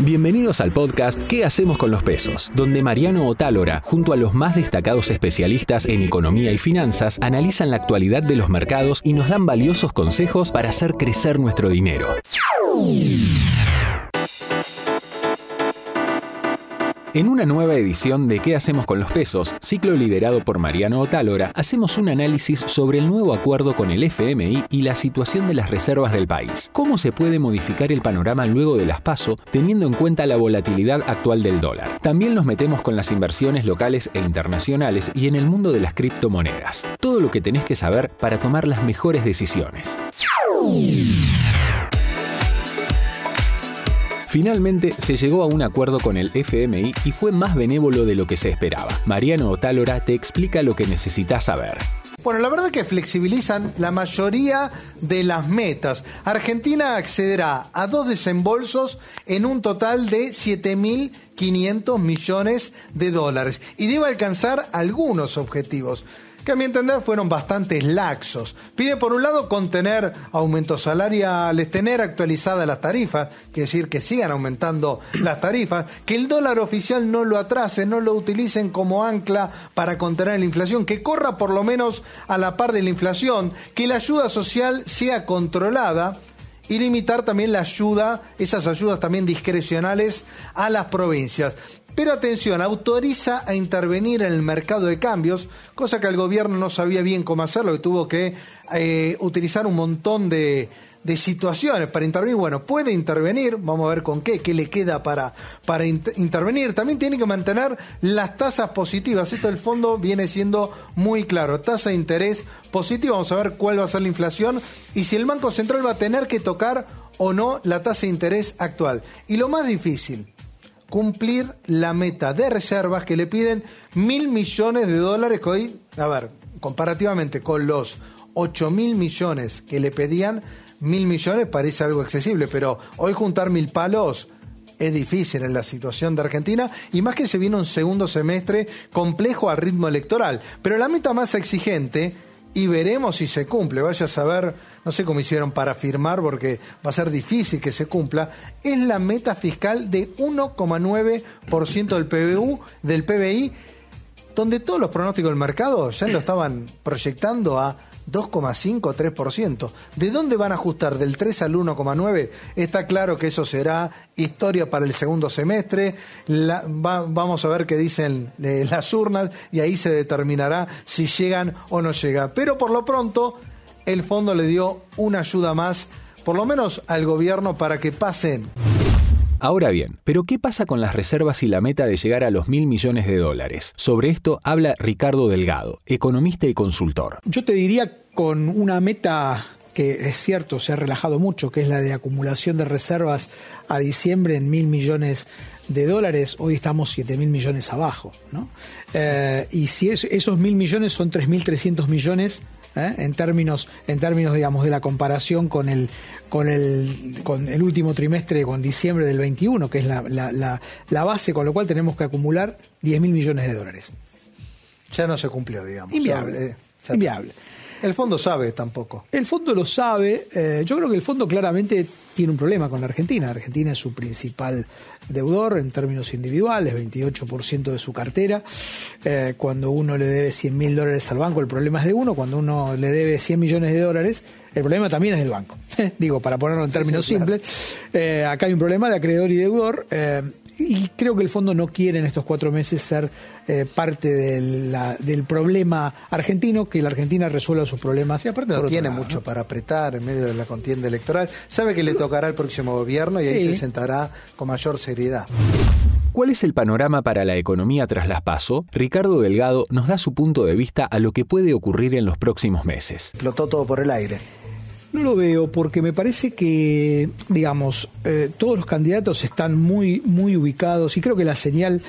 Bienvenidos al podcast ¿Qué hacemos con los pesos? Donde Mariano Otálora, junto a los más destacados especialistas en economía y finanzas, analizan la actualidad de los mercados y nos dan valiosos consejos para hacer crecer nuestro dinero. En una nueva edición de ¿Qué hacemos con los pesos? Ciclo liderado por Mariano Otálora, hacemos un análisis sobre el nuevo acuerdo con el FMI y la situación de las reservas del país. ¿Cómo se puede modificar el panorama luego de las PASO teniendo en cuenta la volatilidad actual del dólar? También nos metemos con las inversiones locales e internacionales y en el mundo de las criptomonedas. Todo lo que tenés que saber para tomar las mejores decisiones. Finalmente se llegó a un acuerdo con el FMI y fue más benévolo de lo que se esperaba. Mariano Otálora te explica lo que necesitas saber. Bueno, la verdad es que flexibilizan la mayoría de las metas. Argentina accederá a dos desembolsos en un total de 7.500 millones de dólares y debe alcanzar algunos objetivos que a mi entender fueron bastante laxos. Pide por un lado contener aumentos salariales, tener actualizadas las tarifas, que decir que sigan aumentando las tarifas, que el dólar oficial no lo atrase, no lo utilicen como ancla para contener la inflación, que corra por lo menos a la par de la inflación, que la ayuda social sea controlada y limitar también la ayuda, esas ayudas también discrecionales a las provincias. Pero atención, autoriza a intervenir en el mercado de cambios, cosa que el gobierno no sabía bien cómo hacerlo, que tuvo que eh, utilizar un montón de, situaciones para intervenir. Bueno, puede intervenir, vamos a ver con qué, qué le queda para, para intervenir. También tiene que mantener las tasas positivas. Esto del fondo viene siendo muy claro. Tasa de interés positiva, vamos a ver cuál va a ser la inflación y si el Banco Central va a tener que tocar o no la tasa de interés actual. Y lo más difícil, cumplir la meta de reservas que le piden mil millones de dólares que hoy, a ver, comparativamente con los 8 mil millones que le pedían, mil millones parece algo accesible, pero hoy juntar mil palos es difícil en la situación de Argentina y más que se viene un segundo semestre complejo al ritmo electoral. Pero la meta más exigente y veremos si se cumple. Vaya a saber, no sé cómo hicieron para firmar porque va a ser difícil que se cumpla. Es la meta fiscal de 1,9% del PBU, del PBI, donde todos los pronósticos del mercado ya lo estaban proyectando a 2,5 3%. ¿De dónde van a ajustar? ¿Del 3 al 1,9? Está claro que eso será historia para el segundo semestre. vamos a ver qué dicen eh, las urnas y ahí se determinará si llegan o no llega. Pero por lo pronto, el fondo le dio una ayuda más, por lo menos al gobierno, para que pasen Ahora bien, ¿pero qué pasa con las reservas y la meta de llegar a los mil millones de dólares? Sobre esto habla Ricardo Delgado, economista y consultor. Yo te diría con una meta que es cierto, se ha relajado mucho, que es la de acumulación de reservas a diciembre en mil millones de dólares, hoy estamos siete mil millones abajo. ¿no? Eh, y si esos mil millones son 3.300 millones ¿eh? en términos, en términos digamos, de la comparación con el, con el, con el último trimestre, con diciembre del 21, que es la, la, la, base, con lo cual tenemos que acumular 10 mil millones de dólares. Ya no se cumplió, digamos. Inviable. Eh, inviable. El fondo sabe tampoco. El fondo lo sabe. Eh, yo creo que el fondo claramente tiene un problema con la Argentina. Argentina es su principal deudor en términos individuales, 28% de su cartera. Eh, cuando uno le debe 100 mil dólares al banco, el problema es de uno. Cuando uno le debe 100 millones de dólares, el problema también es del banco. Digo, para ponerlo en términos simples. Eh, acá hay un problema de acreedor y deudor y creo que el fondo no quiere en estos cuatro meses ser eh, parte del problema argentino, que la Argentina resuelva sus problemas. Y aparte no tiene mucho para apretar en medio de la contienda electoral. Sabe que le tocará el próximo gobierno y ahí se sentará con mayor seriedad. ¿Cuál es el panorama para la economía tras las PASO? Ricardo Delgado nos da su punto de vista a lo que puede ocurrir en los próximos meses. Explotó todo por el aire. No lo veo porque me parece que, digamos, eh, todos los candidatos están muy, muy ubicados y creo que la señal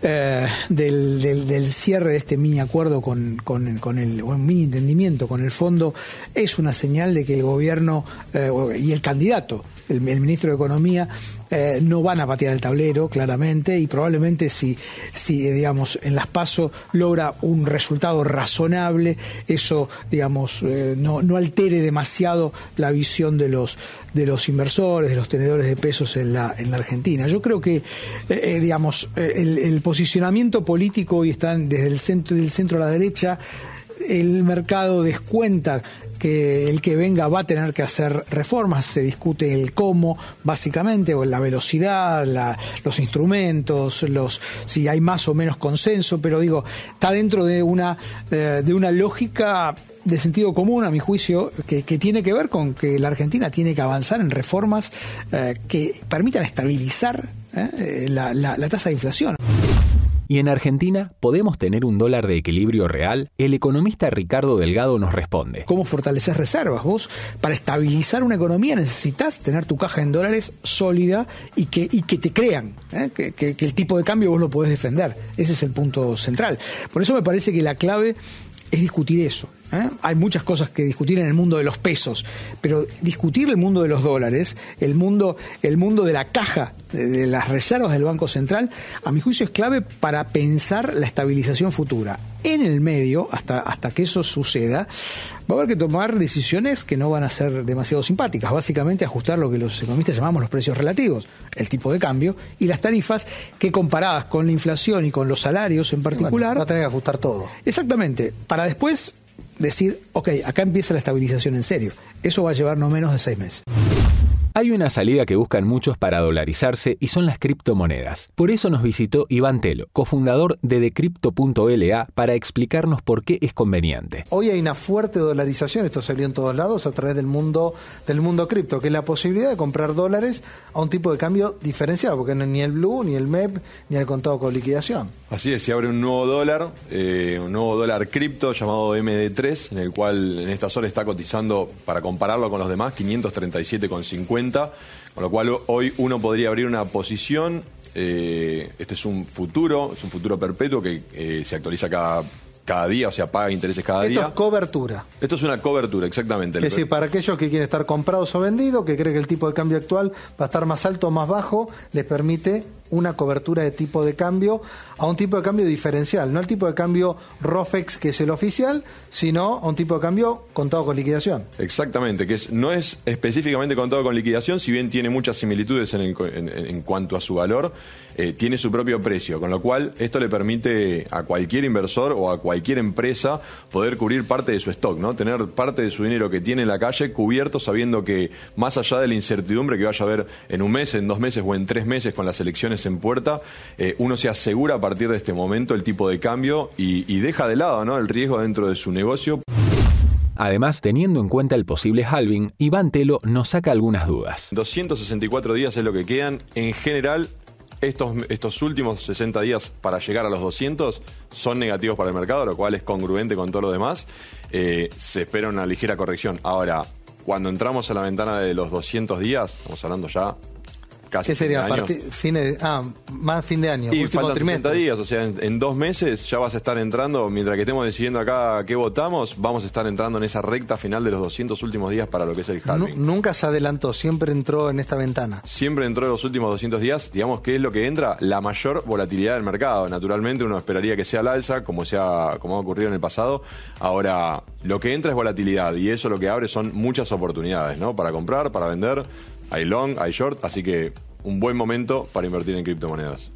eh, del, del, cierre de este mini acuerdo con, con, con el, o mini entendimiento con el fondo es una señal de que el gobierno eh, y el candidato el, ministro de Economía, eh, no van a patear el tablero, claramente, y probablemente si, si digamos, en las PASO logra un resultado razonable, eso, digamos, eh, no, no altere demasiado la visión de los, de los inversores, de los tenedores de pesos en la, en la Argentina. Yo creo que, eh, digamos, el, el, posicionamiento político hoy está desde el centro, del centro a la derecha, el mercado descuenta que el que venga va a tener que hacer reformas, se discute el cómo, básicamente, o la velocidad, los instrumentos, los si hay más o menos consenso, pero digo, está dentro de una, eh, de una lógica de sentido común, a mi juicio, que, tiene que ver con que la Argentina tiene que avanzar en reformas eh, que permitan estabilizar eh, la, la tasa de inflación. ¿Y en Argentina podemos tener un dólar de equilibrio real? El economista Ricardo Delgado nos responde. ¿Cómo fortalecer reservas? Vos, para estabilizar una economía necesitas tener tu caja en dólares sólida y que, y que te crean, ¿eh? que, que el tipo de cambio vos lo podés defender. Ese es el punto central. Por eso me parece que la clave es discutir eso. ¿Eh? Hay muchas cosas que discutir en el mundo de los pesos, pero discutir el mundo de los dólares, el mundo, el mundo de la caja, de, las reservas del Banco Central, a mi juicio es clave para pensar la estabilización futura. En el medio, hasta, hasta que eso suceda, va a haber que tomar decisiones que no van a ser demasiado simpáticas. Básicamente ajustar lo que los economistas llamamos los precios relativos, el tipo de cambio y las tarifas que comparadas con la inflación y con los salarios en particular... va a tener que ajustar todo. Exactamente. Para después decir, ok, acá empieza la estabilización en serio. Eso va a llevar no menos de seis meses. Hay una salida que buscan muchos para dolarizarse y son las criptomonedas. Por eso nos visitó Iván Telo, cofundador de Decrypto.la, para explicarnos por qué es conveniente. Hoy hay una fuerte dolarización, esto salió en todos lados a través del mundo del mundo cripto, que es la posibilidad de comprar dólares a un tipo de cambio diferenciado, porque no ni el Blue, ni el MEP, ni el contado con liquidación. Así es, se abre un nuevo dólar, eh, un nuevo dólar cripto llamado MD3, en el cual en esta zona está cotizando, para compararlo con los demás, 537,50 con lo cual hoy uno podría abrir una posición. Eh, este es un futuro, es un futuro perpetuo que eh, se actualiza cada cada día, o sea, paga intereses cada día. Esto es cobertura. Esto es una cobertura, exactamente. Es decir, para aquellos que quieren estar comprados o vendidos, que creen que el tipo de cambio actual va a estar más alto o más bajo, les permite una cobertura de tipo de cambio a un tipo de cambio diferencial, no al tipo de cambio ROFEX que es el oficial, sino a un tipo de cambio contado con liquidación. Exactamente, que es, no es específicamente contado con liquidación, si bien tiene muchas similitudes en, cuanto a su valor, eh, tiene su propio precio, con lo cual esto le permite a cualquier inversor o a cualquier empresa poder cubrir parte de su stock, ¿no? tener parte de su dinero que tiene en la calle cubierto sabiendo que más allá de la incertidumbre que vaya a haber en un mes, en dos meses o en tres meses con las elecciones en puerta, eh, uno se asegura a partir de este momento el tipo de cambio y, y deja de lado ¿no? el riesgo dentro de su negocio. Además, teniendo en cuenta el posible halving, Iván Telo nos saca algunas dudas. 264 días es lo que quedan. En general, estos, estos últimos 60 días para llegar a los 200 son negativos para el mercado, lo cual es congruente con todo lo demás. Eh, se espera una ligera corrección. Ahora, cuando entramos a la ventana de los 200 días, estamos hablando ya ¿Qué sería? Fines, ah, más fin de año. Y último trimestre. días, o sea, en, dos meses ya vas a estar entrando, mientras que estemos decidiendo acá qué votamos, vamos a estar entrando en esa recta final de los 200 últimos días para lo que es el halving. nunca se adelantó, siempre entró en esta ventana. Siempre entró en los últimos 200 días, digamos que es lo que entra, la mayor volatilidad del mercado. Naturalmente uno esperaría que sea al alza, como, sea, como ha ocurrido en el pasado. Ahora, lo que entra es volatilidad y eso lo que abre son muchas oportunidades, ¿no? Para comprar, para vender, hay long, hay short, así que un buen momento para invertir en criptomonedas.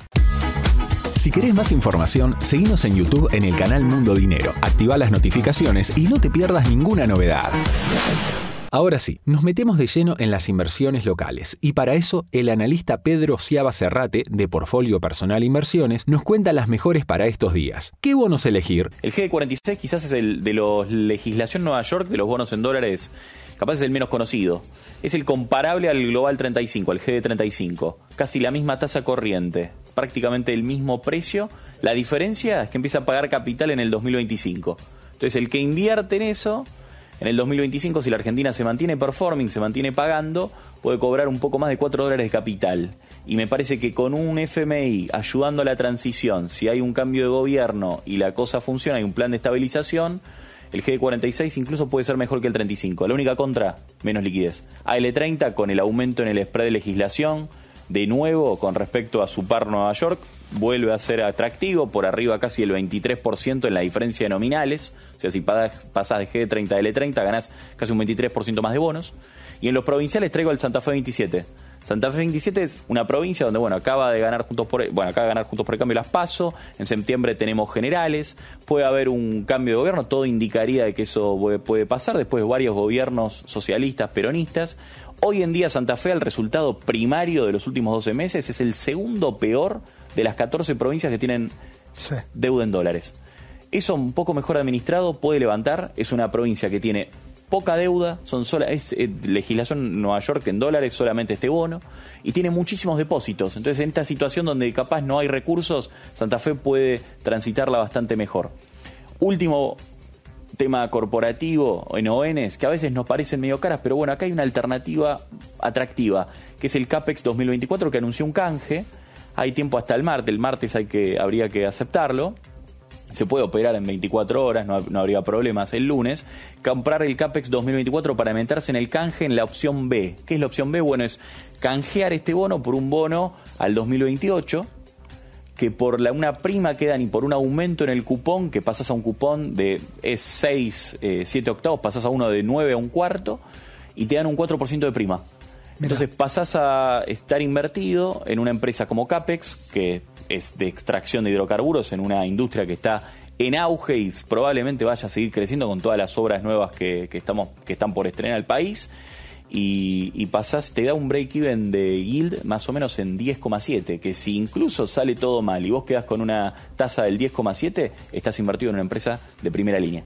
Si querés más información, seguimos en YouTube en el canal Mundo Dinero, activa las notificaciones y no te pierdas ninguna novedad. Ahora sí, nos metemos de lleno en las inversiones locales y para eso el analista Pedro Ciaba Cerrate de Portfolio Personal Inversiones nos cuenta las mejores para estos días. ¿Qué bonos elegir? El G46 quizás es el de la legislación Nueva York de los bonos en dólares capaz es el menos conocido. Es el comparable al Global 35, al GD35. Casi la misma tasa corriente, prácticamente el mismo precio. La diferencia es que empieza a pagar capital en el 2025. Entonces, el que invierte en eso, en el 2025, si la Argentina se mantiene performing, se mantiene pagando, puede cobrar un poco más de 4 dólares de capital. Y me parece que con un FMI ayudando a la transición, si hay un cambio de gobierno y la cosa funciona, hay un plan de estabilización, El GD46 incluso puede ser mejor que el 35. La única contra, menos liquidez. AL30 con el aumento en el spread de legislación, de nuevo con respecto a su par Nueva York, vuelve a ser atractivo, por arriba casi el 23% en la diferencia de nominales. O sea, si pasas de GD30 a L30, ganás casi un 23% más de bonos. Y en los provinciales traigo el Santa Fe 27. Santa Fe 27 es una provincia donde, bueno, acaba de ganar juntos por, bueno, acaba de ganar juntos por el cambio las PASO, en septiembre tenemos generales, puede haber un cambio de gobierno, todo indicaría de que eso puede pasar. Después de varios gobiernos socialistas, peronistas. Hoy en día Santa Fe, el resultado primario de los últimos 12 meses, es el segundo peor de las 14 provincias que tienen deuda en dólares. Eso un poco mejor administrado puede levantar, es una provincia que tiene poca deuda, son sola, es eh, legislación Nueva York en dólares, solamente este bono, y tiene muchísimos depósitos. Entonces, en esta situación donde capaz no hay recursos, Santa Fe puede transitarla bastante mejor. Último tema corporativo en ONs, que a veces nos parecen medio caras, pero bueno, acá hay una alternativa atractiva, que es el CAPEX 2024, que anunció un canje. Hay tiempo hasta el martes, el martes hay que, habría que aceptarlo se puede operar en 24 horas, no, habría problemas el lunes, comprar el CAPEX 2024 para meterse en el canje en la opción B. ¿Qué es la opción B? Bueno, es canjear este bono por un bono al 2028, que por la, una prima quedan y por un aumento en el cupón, que pasas a un cupón de es 6, 7 eh, octavos, pasas a uno de 9 a un cuarto, y te dan un 4% de prima. Entonces pasas a estar invertido en una empresa como CAPEX, que es de extracción de hidrocarburos en una industria que está en auge y probablemente vaya a seguir creciendo con todas las obras nuevas que, estamos, que están por estrenar al país. Y, y pasás, te da un break-even de yield más o menos en 10,7, que si incluso sale todo mal y vos quedas con una tasa del 10,7, estás invertido en una empresa de primera línea.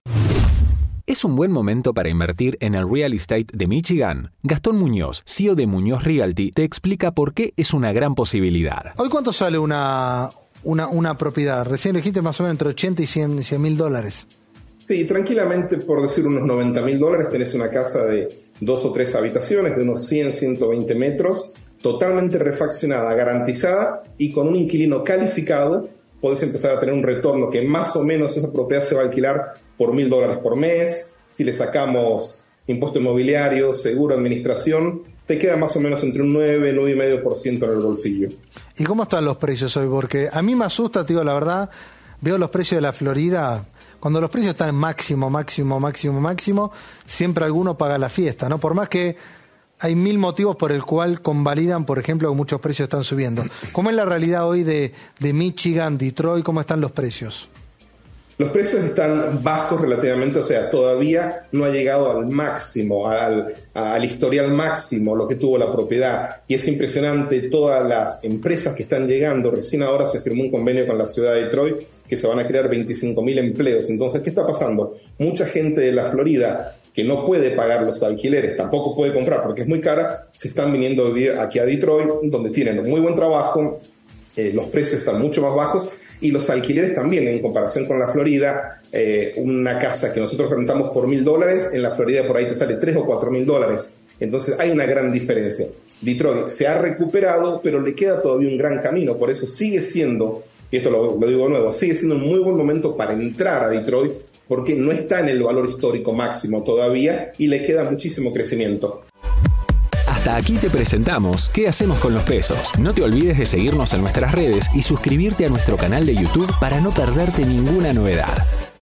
Es un buen momento para invertir en el real estate de Michigan. Gastón Muñoz, CEO de Muñoz Realty, te explica por qué es una gran posibilidad. ¿Hoy cuánto sale una, una, propiedad? Recién dijiste más o menos entre 80 y 100 mil dólares. Sí, tranquilamente, por decir unos 90 mil dólares, tenés una casa de dos o tres habitaciones de unos 100, 120 metros, totalmente refaccionada, garantizada y con un inquilino calificado, podés empezar a tener un retorno que más o menos esa propiedad se va a alquilar por mil dólares por mes, si le sacamos impuesto inmobiliario, seguro, administración, te queda más o menos entre un 9, 9,5% en el bolsillo. ¿Y cómo están los precios hoy? Porque a mí me asusta, digo la verdad, veo los precios de la Florida, cuando los precios están máximo, máximo, máximo, máximo, siempre alguno paga la fiesta, ¿no? Por más que hay mil motivos por el cual convalidan, por ejemplo, que muchos precios están subiendo. ¿Cómo es la realidad hoy de, Michigan, Detroit? ¿Cómo están los precios? Los precios están bajos relativamente, o sea, todavía no ha llegado al máximo, al, historial máximo, lo que tuvo la propiedad. Y es impresionante todas las empresas que están llegando. Recién ahora se firmó un convenio con la ciudad de Detroit que se van a crear 25.000 empleos. Entonces, ¿qué está pasando? Mucha gente de la Florida que no puede pagar los alquileres, tampoco puede comprar porque es muy cara, se están viniendo a vivir aquí a Detroit, donde tienen muy buen trabajo, eh, los precios están mucho más bajos y los alquileres también, en comparación con la Florida, eh, una casa que nosotros rentamos por mil dólares, en la Florida por ahí te sale tres o cuatro mil dólares. Entonces hay una gran diferencia. Detroit se ha recuperado, pero le queda todavía un gran camino, por eso sigue siendo, y esto lo, lo digo nuevo, sigue siendo un muy buen momento para entrar a Detroit, porque no está en el valor histórico máximo todavía y le queda muchísimo crecimiento. Hasta aquí te presentamos ¿Qué hacemos con los pesos? No te olvides de seguirnos en nuestras redes y suscribirte a nuestro canal de YouTube para no perderte ninguna novedad.